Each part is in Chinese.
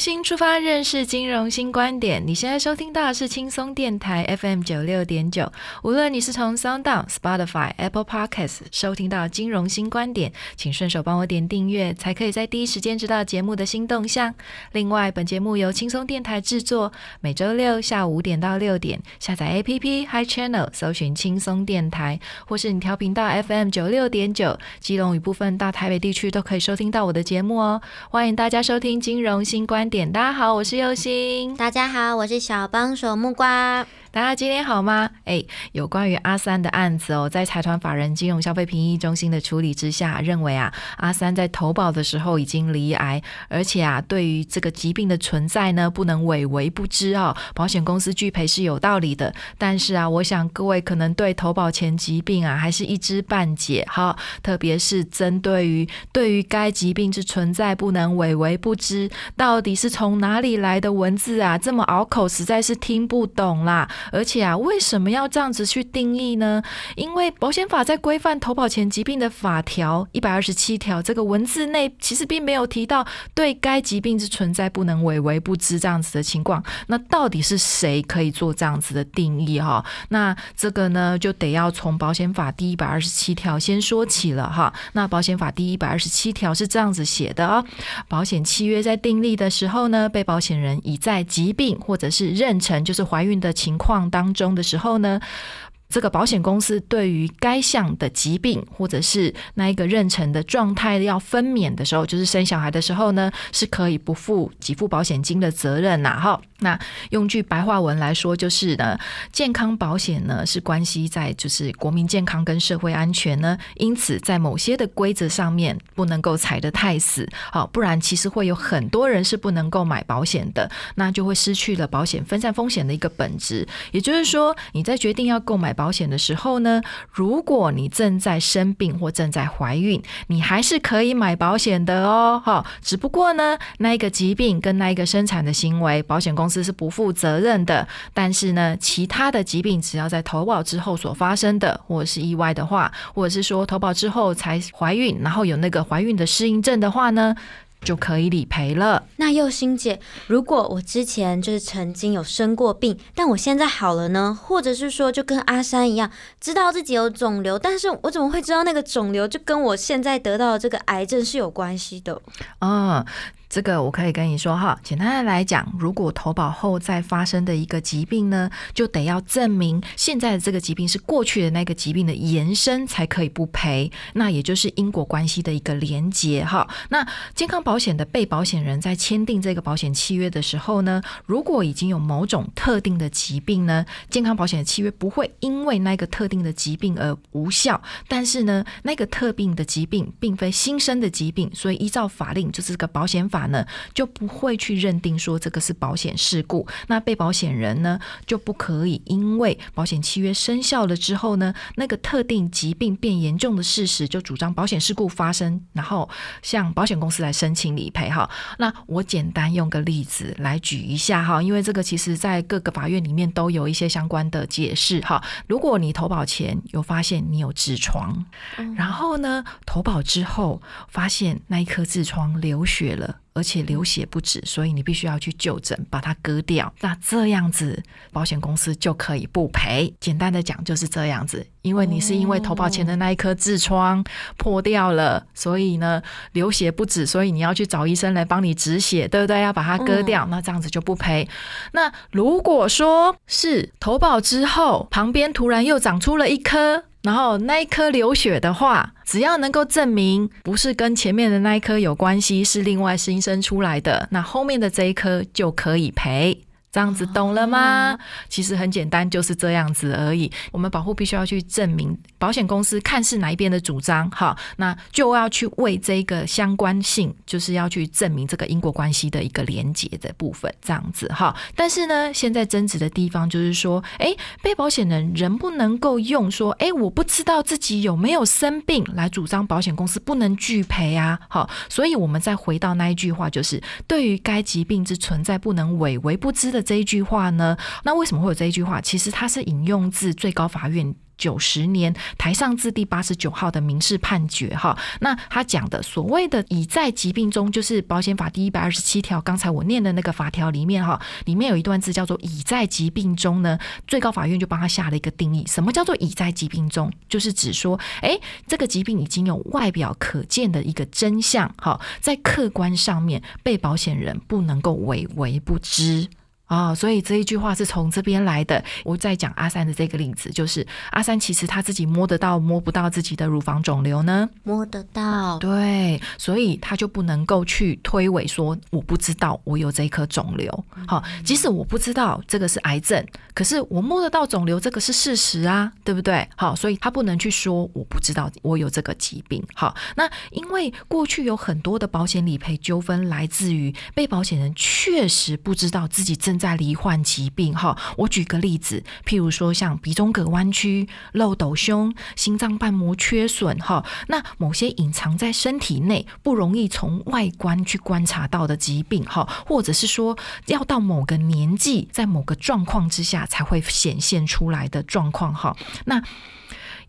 新出发，认识金融新观点。你现在收听到的是轻松电台 FM 九六点九。无论你是从 Sound、Spotify、Apple Podcasts 收听到金融新观点，请顺手帮我点订阅，才可以在第一时间知道节目的新动向。另外，本节目由轻松电台制作，每周六下午五点到六点，下载 APP Hi Channel，搜寻轻松电台，或是你调频道 FM 九六点九，基隆与部分大台北地区都可以收听到我的节目哦。欢迎大家收听金融新。观点，大家好，我是佑星。大家好，我是小帮手木瓜。大家今天好吗？哎，有关于阿三的案子哦，在财团法人金融消费评议中心的处理之下，认为啊，阿三在投保的时候已经离癌，而且啊，对于这个疾病的存在呢，不能伪为不知啊，保险公司拒赔是有道理的。但是啊，我想各位可能对投保前疾病啊，还是一知半解哈，特别是针对于对于该疾病之存在不能伪为不知，到底是从哪里来的文字啊？这么拗口，实在是听不懂啦。而且啊，为什么要这样子去定义呢？因为保险法在规范投保前疾病的法条一百二十七条这个文字内，其实并没有提到对该疾病之存在不能为为不知这样子的情况。那到底是谁可以做这样子的定义哈？那这个呢，就得要从保险法第一百二十七条先说起了哈。那保险法第一百二十七条是这样子写的哦：保险契约在订立的时候呢，被保险人已在疾病或者是妊娠，就是怀孕的情况。况当中的时候呢，这个保险公司对于该项的疾病或者是那一个妊娠的状态要分娩的时候，就是生小孩的时候呢，是可以不负给付保险金的责任呐，哈。那用句白话文来说，就是呢，健康保险呢是关系在就是国民健康跟社会安全呢，因此在某些的规则上面不能够踩得太死，好，不然其实会有很多人是不能够买保险的，那就会失去了保险分散风险的一个本质。也就是说，你在决定要购买保险的时候呢，如果你正在生病或正在怀孕，你还是可以买保险的哦，哈，只不过呢，那一个疾病跟那一个生产的行为，保险公司是不负责任的，但是呢，其他的疾病只要在投保之后所发生的，或者是意外的话，或者是说投保之后才怀孕，然后有那个怀孕的适应症的话呢？就可以理赔了。那佑心姐，如果我之前就是曾经有生过病，但我现在好了呢？或者是说，就跟阿山一样，知道自己有肿瘤，但是我怎么会知道那个肿瘤就跟我现在得到的这个癌症是有关系的？啊。这个我可以跟你说哈，简单的来讲，如果投保后再发生的一个疾病呢，就得要证明现在的这个疾病是过去的那个疾病的延伸，才可以不赔。那也就是因果关系的一个连结哈。那健康保险的被保险人在签订这个保险契约的时候呢，如果已经有某种特定的疾病呢，健康保险的契约不会因为那个特定的疾病而无效。但是呢，那个特定的疾病并非新生的疾病，所以依照法令就是这个保险法。呢就不会去认定说这个是保险事故，那被保险人呢就不可以因为保险契约生效了之后呢，那个特定疾病变严重的事实就主张保险事故发生，然后向保险公司来申请理赔哈。那我简单用个例子来举一下哈，因为这个其实在各个法院里面都有一些相关的解释哈。如果你投保前有发现你有痔疮，然后呢投保之后发现那一颗痔疮流血了。而且流血不止，所以你必须要去就诊，把它割掉。那这样子，保险公司就可以不赔。简单的讲就是这样子，因为你是因为投保前的那一颗痔疮破掉了，所以呢流血不止，所以你要去找医生来帮你止血，对不对？要把它割掉，那这样子就不赔。那如果说是投保之后，旁边突然又长出了一颗。然后那一颗流血的话，只要能够证明不是跟前面的那一颗有关系，是另外新生出来的，那后面的这一颗就可以赔。这样子懂了吗？其实很简单，就是这样子而已。我们保护必须要去证明，保险公司看是哪一边的主张，好，那就要去为这个相关性，就是要去证明这个因果关系的一个连结的部分，这样子哈。但是呢，现在争执的地方就是说，哎，被保险人能不能够用说，哎，我不知道自己有没有生病来主张保险公司不能拒赔啊？好，所以我们再回到那一句话，就是对于该疾病之存在不能伪为不知的。这一句话呢？那为什么会有这一句话？其实它是引用自最高法院九十年台上字第八十九号的民事判决。哈，那他讲的所谓的已在疾病中，就是保险法第一百二十七条，刚才我念的那个法条里面，哈，里面有一段字叫做“已在疾病中”呢。最高法院就帮他下了一个定义，什么叫做已在疾病中？就是指说，哎，这个疾病已经有外表可见的一个真相，哈，在客观上面，被保险人不能够伪为不知。啊，所以这一句话是从这边来的。我在讲阿三的这个例子，就是阿三其实他自己摸得到摸不到自己的乳房肿瘤呢？摸得到，对，所以他就不能够去推诿说我不知道我有这一颗肿瘤。好，即使我不知道这个是癌症，可是我摸得到肿瘤，这个是事实啊，对不对？好，所以他不能去说我不知道我有这个疾病。好，那因为过去有很多的保险理赔纠纷来自于被保险人确实不知道自己正在罹患疾病哈，我举个例子，譬如说像鼻中隔弯曲、漏斗胸、心脏瓣膜缺损哈，那某些隐藏在身体内、不容易从外观去观察到的疾病哈，或者是说要到某个年纪，在某个状况之下才会显现出来的状况哈，那。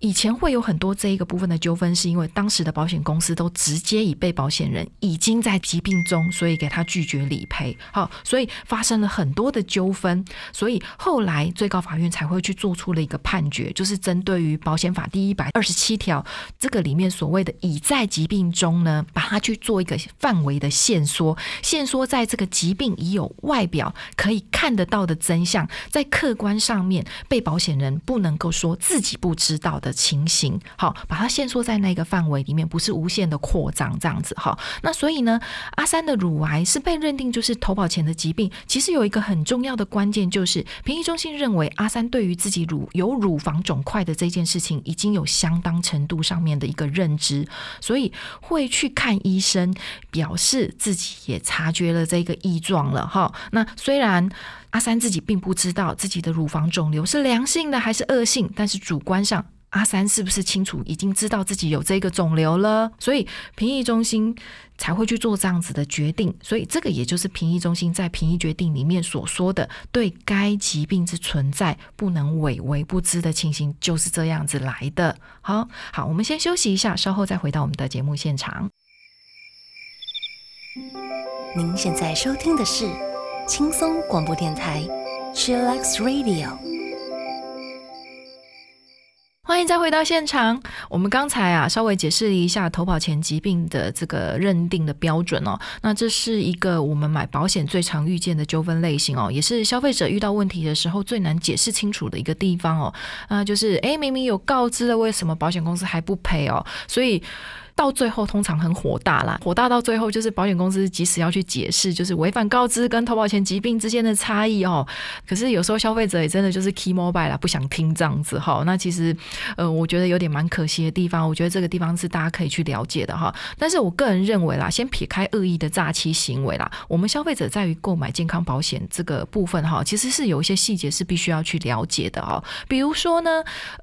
以前会有很多这一个部分的纠纷，是因为当时的保险公司都直接以被保险人已经在疾病中，所以给他拒绝理赔。好，所以发生了很多的纠纷，所以后来最高法院才会去做出了一个判决，就是针对于保险法第一百二十七条这个里面所谓的已在疾病中呢，把它去做一个范围的限缩，限缩在这个疾病已有外表可以看得到的真相，在客观上面被保险人不能够说自己不知道的。的情形，好，把它限缩在那个范围里面，不是无限的扩张这样子，哈。那所以呢，阿三的乳癌是被认定就是投保前的疾病。其实有一个很重要的关键，就是评议中心认为阿三对于自己乳有乳房肿块的这件事情，已经有相当程度上面的一个认知，所以会去看医生，表示自己也察觉了这个异状了，哈。那虽然。阿三自己并不知道自己的乳房肿瘤是良性的还是恶性，但是主观上阿三是不是清楚已经知道自己有这个肿瘤了？所以评议中心才会去做这样子的决定。所以这个也就是评议中心在评议决定里面所说的对该疾病之存在不能委为不知的情形，就是这样子来的。好好，我们先休息一下，稍后再回到我们的节目现场。您现在收听的是。轻松广播电台，Chillax Radio，欢迎再回到现场。我们刚才啊，稍微解释了一下投保前疾病的这个认定的标准哦。那这是一个我们买保险最常遇见的纠纷类型哦，也是消费者遇到问题的时候最难解释清楚的一个地方哦。啊，就是诶，明明有告知了，为什么保险公司还不赔哦？所以。到最后通常很火大啦，火大到最后就是保险公司即使要去解释，就是违反告知跟投保前疾病之间的差异哦。可是有时候消费者也真的就是 key mobile 啦，不想听这样子哈。那其实呃，我觉得有点蛮可惜的地方。我觉得这个地方是大家可以去了解的哈。但是我个人认为啦，先撇开恶意的诈欺行为啦，我们消费者在于购买健康保险这个部分哈，其实是有一些细节是必须要去了解的哦。比如说呢，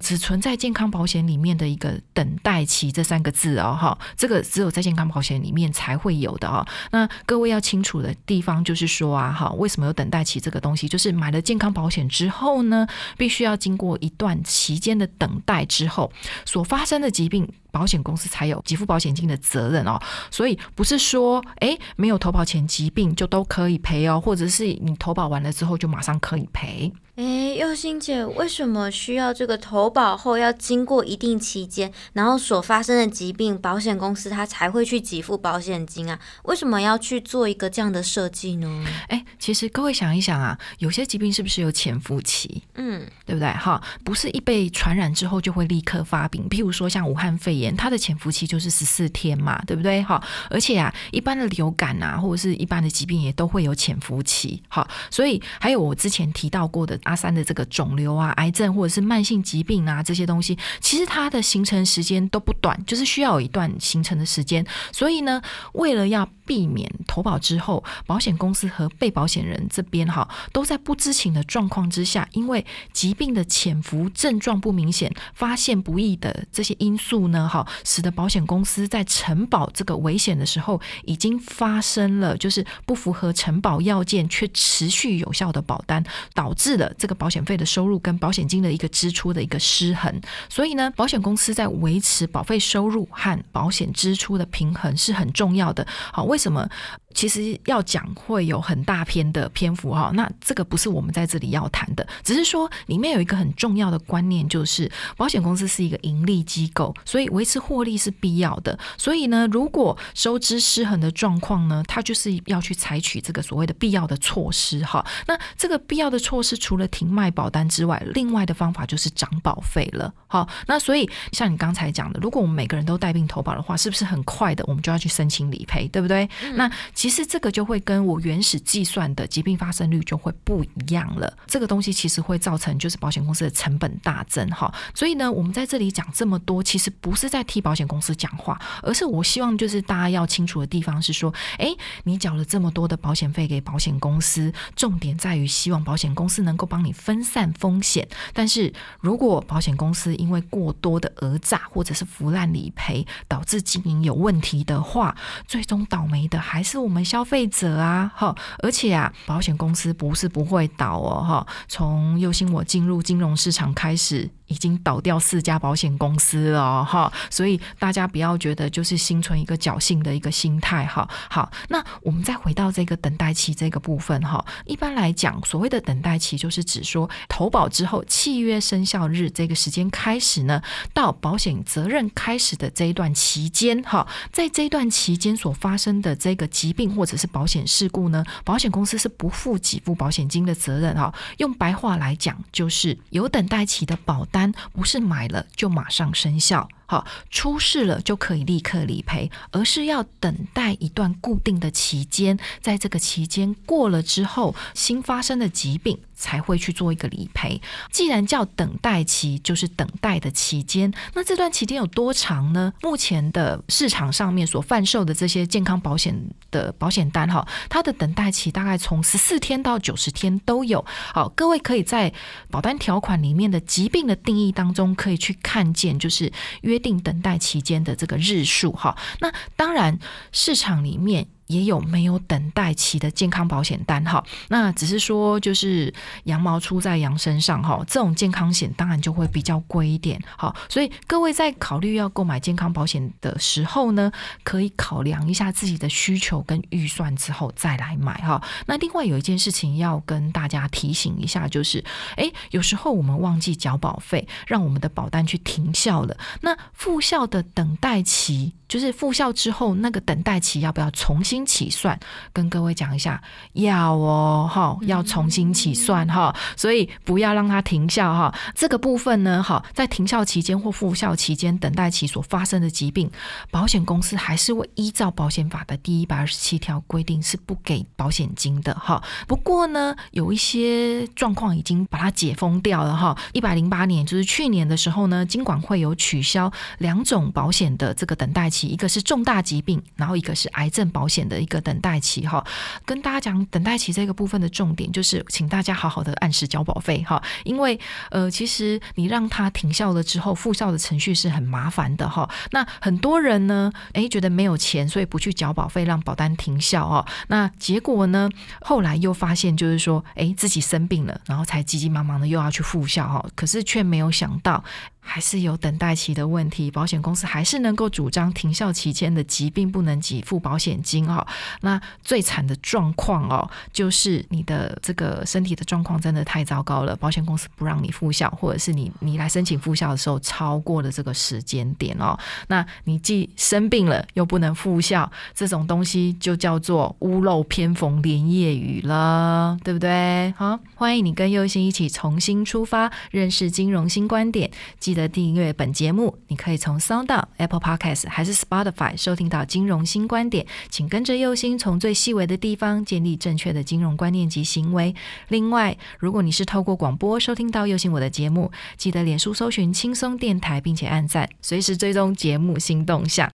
只存在健康保险里面的一个等待期这三个字哦。哈，这个只有在健康保险里面才会有的哈。那各位要清楚的地方就是说啊，哈，为什么有等待期这个东西？就是买了健康保险之后呢，必须要经过一段期间的等待之后所发生的疾病。保险公司才有给付保险金的责任哦，所以不是说哎没有投保前疾病就都可以赔哦，或者是你投保完了之后就马上可以赔。哎，佑心姐，为什么需要这个投保后要经过一定期间，然后所发生的疾病，保险公司它才会去给付保险金啊？为什么要去做一个这样的设计呢？哎，其实各位想一想啊，有些疾病是不是有潜伏期？嗯，对不对？哈，不是一被传染之后就会立刻发病。譬如说像武汉肺炎，它的潜伏期就是十四天嘛，对不对？哈，而且啊，一般的流感啊，或者是一般的疾病也都会有潜伏期。好，所以还有我之前提到过的。阿三的这个肿瘤啊、癌症或者是慢性疾病啊这些东西，其实它的形成时间都不短，就是需要有一段形成的时间。所以呢，为了要避免投保之后，保险公司和被保险人这边哈都在不知情的状况之下，因为疾病的潜伏症状不明显、发现不易的这些因素呢，哈，使得保险公司在承保这个危险的时候，已经发生了就是不符合承保要件却持续有效的保单，导致了。这个保险费的收入跟保险金的一个支出的一个失衡，所以呢，保险公司在维持保费收入和保险支出的平衡是很重要的。好，为什么？其实要讲会有很大篇的篇幅哈，那这个不是我们在这里要谈的，只是说里面有一个很重要的观念，就是保险公司是一个盈利机构，所以维持获利是必要的。所以呢，如果收支失衡的状况呢，它就是要去采取这个所谓的必要的措施哈。那这个必要的措施除了停卖保单之外，另外的方法就是涨保费了。好，那所以像你刚才讲的，如果我们每个人都带病投保的话，是不是很快的我们就要去申请理赔，对不对？那其实这个就会跟我原始计算的疾病发生率就会不一样了。这个东西其实会造成就是保险公司的成本大增哈。所以呢，我们在这里讲这么多，其实不是在替保险公司讲话，而是我希望就是大家要清楚的地方是说，哎，你缴了这么多的保险费给保险公司，重点在于希望保险公司能够帮你分散风险。但是如果保险公司因为过多的讹诈或者是腐烂理赔，导致经营有问题的话，最终倒霉的还是我们。我们消费者啊，哈，而且啊，保险公司不是不会倒哦，哈，从右心我进入金融市场开始。已经倒掉四家保险公司了哈，所以大家不要觉得就是心存一个侥幸的一个心态哈。好，那我们再回到这个等待期这个部分哈。一般来讲，所谓的等待期就是指说投保之后契约生效日这个时间开始呢，到保险责任开始的这一段期间哈，在这一段期间所发生的这个疾病或者是保险事故呢，保险公司是不负给付保险金的责任哈。用白话来讲，就是有等待期的保。单不是买了就马上生效。好，出事了就可以立刻理赔，而是要等待一段固定的期间，在这个期间过了之后，新发生的疾病才会去做一个理赔。既然叫等待期，就是等待的期间。那这段期间有多长呢？目前的市场上面所贩售的这些健康保险的保险单，哈，它的等待期大概从十四天到九十天都有。好，各位可以在保单条款里面的疾病的定义当中，可以去看见，就是约。约定等待期间的这个日数，哈，那当然市场里面。也有没有等待期的健康保险单哈，那只是说就是羊毛出在羊身上哈，这种健康险当然就会比较贵一点哈，所以各位在考虑要购买健康保险的时候呢，可以考量一下自己的需求跟预算之后再来买哈。那另外有一件事情要跟大家提醒一下，就是诶，有时候我们忘记缴保费，让我们的保单去停效了，那复效的等待期。就是复效之后那个等待期要不要重新起算？跟各位讲一下，要哦，哈，要重新起算哈，所以不要让它停效哈。这个部分呢，哈，在停效期间或复效期间等待期所发生的疾病，保险公司还是会依照保险法的第一百二十七条规定是不给保险金的哈。不过呢，有一些状况已经把它解封掉了哈。一百零八年就是去年的时候呢，金管会有取消两种保险的这个等待期。一个是重大疾病，然后一个是癌症保险的一个等待期哈。跟大家讲等待期这个部分的重点就是，请大家好好的按时交保费哈，因为呃，其实你让它停效了之后，复效的程序是很麻烦的哈。那很多人呢，诶，觉得没有钱，所以不去缴保费，让保单停效哦。那结果呢，后来又发现就是说，诶，自己生病了，然后才急急忙忙的又要去复效哈，可是却没有想到。还是有等待期的问题，保险公司还是能够主张停效期间的疾病不能给付保险金哦。那最惨的状况哦，就是你的这个身体的状况真的太糟糕了，保险公司不让你复效，或者是你你来申请复效的时候超过了这个时间点哦。那你既生病了又不能复效，这种东西就叫做屋漏偏逢连夜雨了，对不对？好，欢迎你跟佑星一起重新出发，认识金融新观点。记的订阅本节目，你可以从 Sound、Apple Podcast 还是 Spotify 收听到金融新观点，请跟着右心从最细微的地方建立正确的金融观念及行为。另外，如果你是透过广播收听到右心我的节目，记得脸书搜寻轻松电台，并且按赞，随时追踪节目新动向。